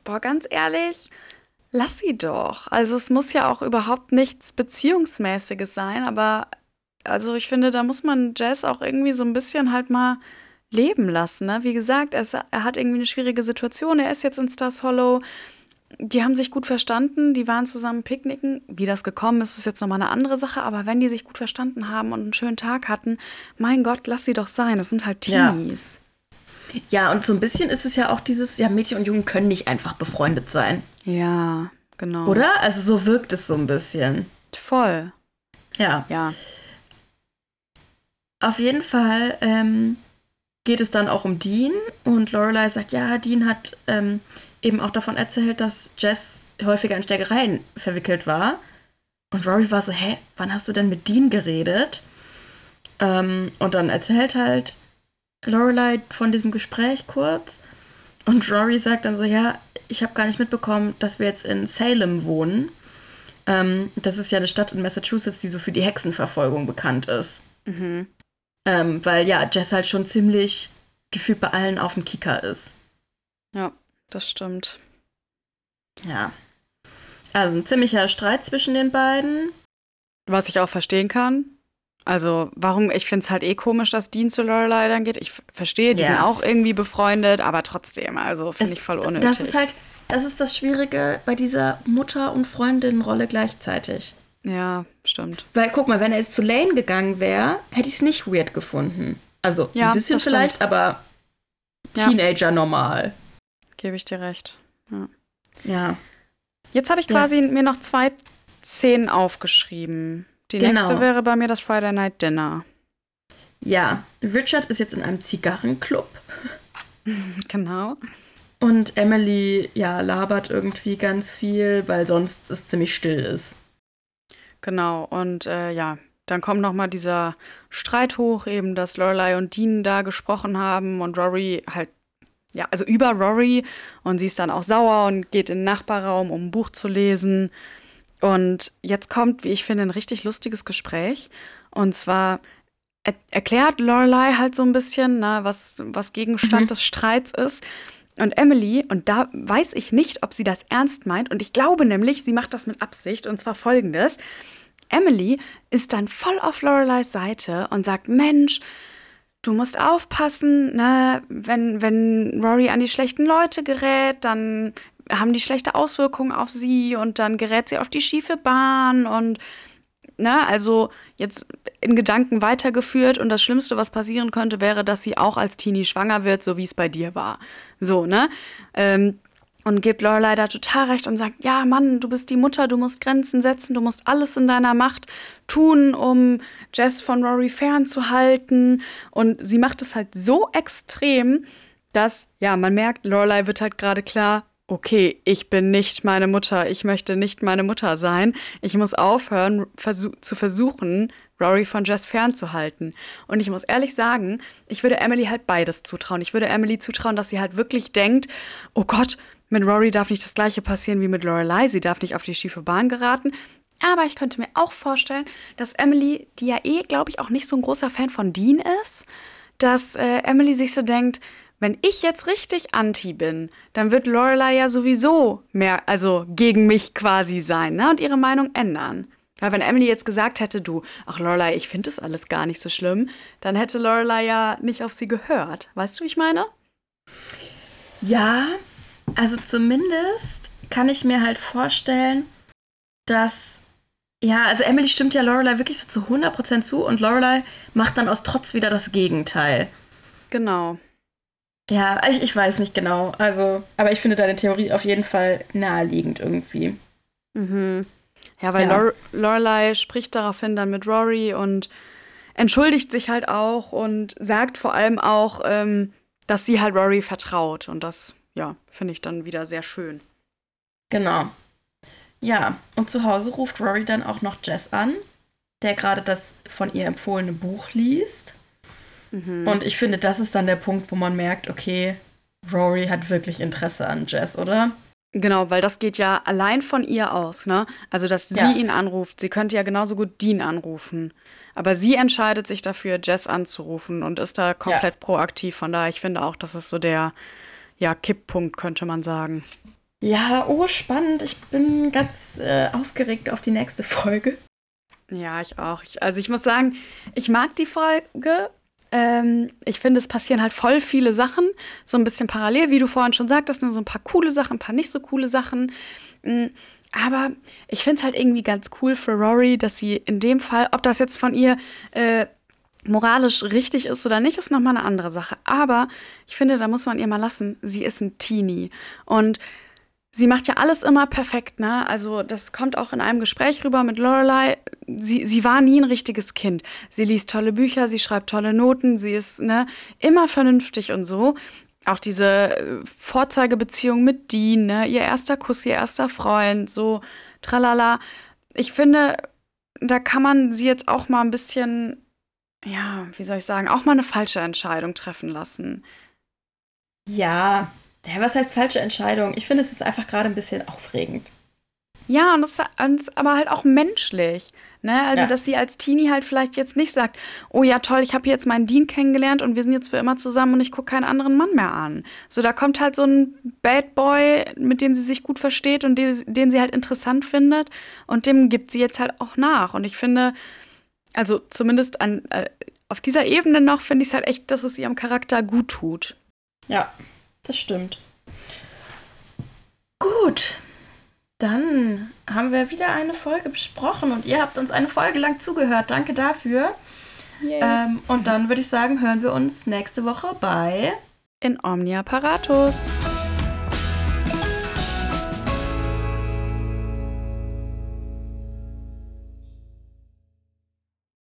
boah, ganz ehrlich, lass sie doch. Also, es muss ja auch überhaupt nichts Beziehungsmäßiges sein, aber also ich finde, da muss man Jess auch irgendwie so ein bisschen halt mal leben lassen. Ne? Wie gesagt, er, er hat irgendwie eine schwierige Situation. Er ist jetzt in Stars Hollow. Die haben sich gut verstanden, die waren zusammen picknicken. Wie das gekommen ist, ist jetzt nochmal eine andere Sache. Aber wenn die sich gut verstanden haben und einen schönen Tag hatten, mein Gott, lass sie doch sein. Das sind halt Teenies. Ja. ja, und so ein bisschen ist es ja auch dieses, ja, Mädchen und Jungen können nicht einfach befreundet sein. Ja, genau. Oder? Also so wirkt es so ein bisschen. Voll. Ja. Ja. Auf jeden Fall ähm, geht es dann auch um Dean und Lorelei sagt, ja, Dean hat ähm, eben auch davon erzählt, dass Jess häufiger in Stärkereien verwickelt war. Und Rory war so, hä, wann hast du denn mit Dean geredet? Ähm, und dann erzählt halt Lorelei von diesem Gespräch kurz. Und Rory sagt dann so, ja, ich habe gar nicht mitbekommen, dass wir jetzt in Salem wohnen. Ähm, das ist ja eine Stadt in Massachusetts, die so für die Hexenverfolgung bekannt ist. Mhm. Ähm, weil ja, Jess halt schon ziemlich gefühlt bei allen auf dem Kicker ist. Ja, das stimmt. Ja. Also ein ziemlicher Streit zwischen den beiden. Was ich auch verstehen kann. Also, warum, ich finde es halt eh komisch, dass Dean zu Lorelei dann geht. Ich verstehe, die Ja. sind auch irgendwie befreundet, aber trotzdem, also finde ich voll unnötig. Das ist halt, das ist das Schwierige bei dieser Mutter- und Freundin-Rolle gleichzeitig. Ja, stimmt. Weil, guck mal, wenn er jetzt zu Lane gegangen wäre, hätte ich es nicht weird gefunden. Also Ja, ein bisschen das stimmt. vielleicht, aber Ja. Teenager normal. Gebe ich dir recht. Ja. Jetzt habe ich Ja. quasi mir noch zwei Szenen aufgeschrieben. Die Genau. nächste wäre bei mir das Friday Night Dinner. Ja, Richard ist jetzt in einem Zigarrenclub <laughs> Genau. und Emily, ja, labert irgendwie ganz viel, weil sonst es ziemlich still ist. Genau. Und äh, ja, dann kommt noch mal dieser Streit hoch, eben, dass Lorelei und Dean da gesprochen haben und Rory halt, ja, also über Rory. Und sie ist dann auch sauer und geht in den Nachbarraum, um ein Buch zu lesen. Und jetzt kommt, wie ich finde, ein richtig lustiges Gespräch. Und zwar er erklärt Lorelei halt so ein bisschen, ne, was, was Gegenstand Mhm. des Streits ist. Und Emily, und da weiß ich nicht, ob sie das ernst meint, und ich glaube nämlich, sie macht das mit Absicht, und zwar folgendes. Emily ist dann voll auf Lorelei's Seite und sagt, Mensch, du musst aufpassen, ne, wenn, wenn Rory an die schlechten Leute gerät, dann haben die schlechte Auswirkungen auf sie und dann gerät sie auf die schiefe Bahn und ne, also jetzt in Gedanken weitergeführt und das Schlimmste, was passieren könnte, wäre, dass sie auch als Teenie schwanger wird, so wie es bei dir war. So, ne? Ähm, und gibt Lorelei da total recht und sagt, ja, Mann, du bist die Mutter, du musst Grenzen setzen, du musst alles in deiner Macht tun, um Jess von Rory fernzuhalten. Und sie macht es halt so extrem, dass, ja, man merkt, Lorelei wird halt gerade klar, okay, ich bin nicht meine Mutter, ich möchte nicht meine Mutter sein. Ich muss aufhören, versu zu versuchen, Rory von Jess fernzuhalten. Und ich muss ehrlich sagen, ich würde Emily halt beides zutrauen. Ich würde Emily zutrauen, dass sie halt wirklich denkt, oh Gott, mit Rory darf nicht das gleiche passieren wie mit Lorelei. Sie darf nicht auf die schiefe Bahn geraten. Aber ich könnte mir auch vorstellen, dass Emily, die ja eh, glaube ich, auch nicht so ein großer Fan von Dean ist, dass äh, Emily sich so denkt, wenn ich jetzt richtig anti bin, dann wird Lorelei ja sowieso mehr, also gegen mich quasi sein, ne? Und ihre Meinung ändern. Weil wenn Emily jetzt gesagt hätte, du, ach Lorelei, ich finde das alles gar nicht so schlimm, dann hätte Lorelei ja nicht auf sie gehört. Weißt du, wie ich meine? Ja, also zumindest kann ich mir halt vorstellen, dass. Ja, also Emily stimmt ja Lorelei wirklich so zu 100% zu und Lorelei macht dann aus Trotz wieder das Gegenteil. Genau. Ja, ich, ich weiß nicht genau. Also, aber ich finde deine Theorie auf jeden Fall naheliegend irgendwie. Mhm. Ja, weil Ja. Lore Lorelei spricht daraufhin dann mit Rory und entschuldigt sich halt auch und sagt vor allem auch, ähm, dass sie halt Rory vertraut. Und das, ja, finde ich dann wieder sehr schön. Genau. Ja, und zu Hause ruft Rory dann auch noch Jess an, der gerade das von ihr empfohlene Buch liest. Mhm. Und ich finde, das ist dann der Punkt, wo man merkt, okay, Rory hat wirklich Interesse an Jess, oder? Genau, weil das geht ja allein von ihr aus, ne? Also, dass sie Ja. ihn anruft. Sie könnte ja genauso gut Dean anrufen. Aber sie entscheidet sich dafür, Jess anzurufen und ist da komplett proaktiv. Von daher, ich finde auch, das ist so der, ja, Kipppunkt, könnte man sagen. Ja, oh, spannend. Ich bin ganz äh, aufgeregt auf die nächste <laughs> Folge. Ja, ich auch. Ich, also ich muss sagen, ich mag die Folge. Ähm, ich finde, es passieren halt voll viele Sachen, so ein bisschen parallel, wie du vorhin schon sagtest, ne, so ein paar coole Sachen, ein paar nicht so coole Sachen. Mm, aber ich finde es halt irgendwie ganz cool für Rory, dass sie in dem Fall, ob das jetzt von ihr äh, moralisch richtig ist oder nicht, ist nochmal eine andere Sache. Aber ich finde, da muss man ihr mal lassen, sie ist ein Teenie. Und sie macht ja alles immer perfekt, ne? Also das kommt auch in einem Gespräch rüber mit Lorelei. Sie, sie war nie ein richtiges Kind. Sie liest tolle Bücher, sie schreibt tolle Noten, sie ist ne, immer vernünftig und so. Auch diese äh, Vorzeigebeziehung mit Dean, ne? ihr erster Kuss, ihr erster Freund, so tralala. Ich finde, da kann man sie jetzt auch mal ein bisschen, ja, wie soll ich sagen, auch mal eine falsche Entscheidung treffen lassen. Ja, was heißt falsche Entscheidung? Ich finde, es ist einfach gerade ein bisschen aufregend. Ja, und das ist aber halt auch menschlich. Ne? Also, ja. dass sie als Teenie halt vielleicht jetzt nicht sagt, oh ja, toll, ich habe jetzt meinen Dean kennengelernt und wir sind jetzt für immer zusammen und ich gucke keinen anderen Mann mehr an. So, da kommt halt so ein Bad Boy, mit dem sie sich gut versteht und den, den sie halt interessant findet und dem gibt sie jetzt halt auch nach. Und ich finde, also zumindest an, äh, auf dieser Ebene noch, finde ich es halt echt, dass es ihrem Charakter gut tut. Ja, das stimmt. Gut, dann haben wir wieder eine Folge besprochen und ihr habt uns eine Folge lang zugehört. Danke dafür. Ähm, und dann würde ich sagen, hören wir uns nächste Woche bei In Omnia Paratus.